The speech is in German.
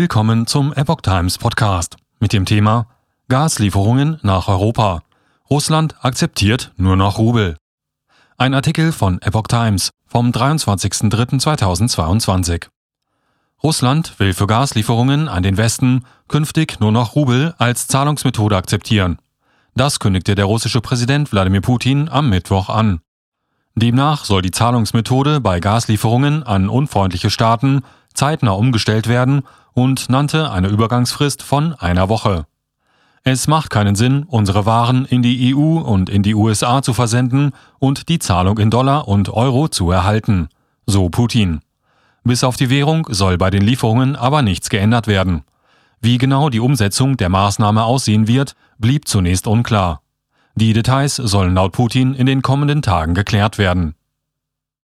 Willkommen zum Epoch Times Podcast mit dem Thema Gaslieferungen nach Europa. Russland akzeptiert nur noch Rubel. Ein Artikel von Epoch Times vom 23.03.2022. Russland will für Gaslieferungen an den Westen künftig nur noch Rubel als Zahlungsmethode akzeptieren. Das kündigte der russische Präsident Wladimir Putin am Mittwoch an. Demnach soll die Zahlungsmethode bei Gaslieferungen an unfreundliche Staaten zeitnah umgestellt werden und nannte eine Übergangsfrist von einer Woche. Es macht keinen Sinn, unsere Waren in die EU und in die USA zu versenden und die Zahlung in Dollar und Euro zu erhalten, so Putin. Bis auf die Währung soll bei den Lieferungen aber nichts geändert werden. Wie genau die Umsetzung der Maßnahme aussehen wird, blieb zunächst unklar. Die Details sollen laut Putin in den kommenden Tagen geklärt werden.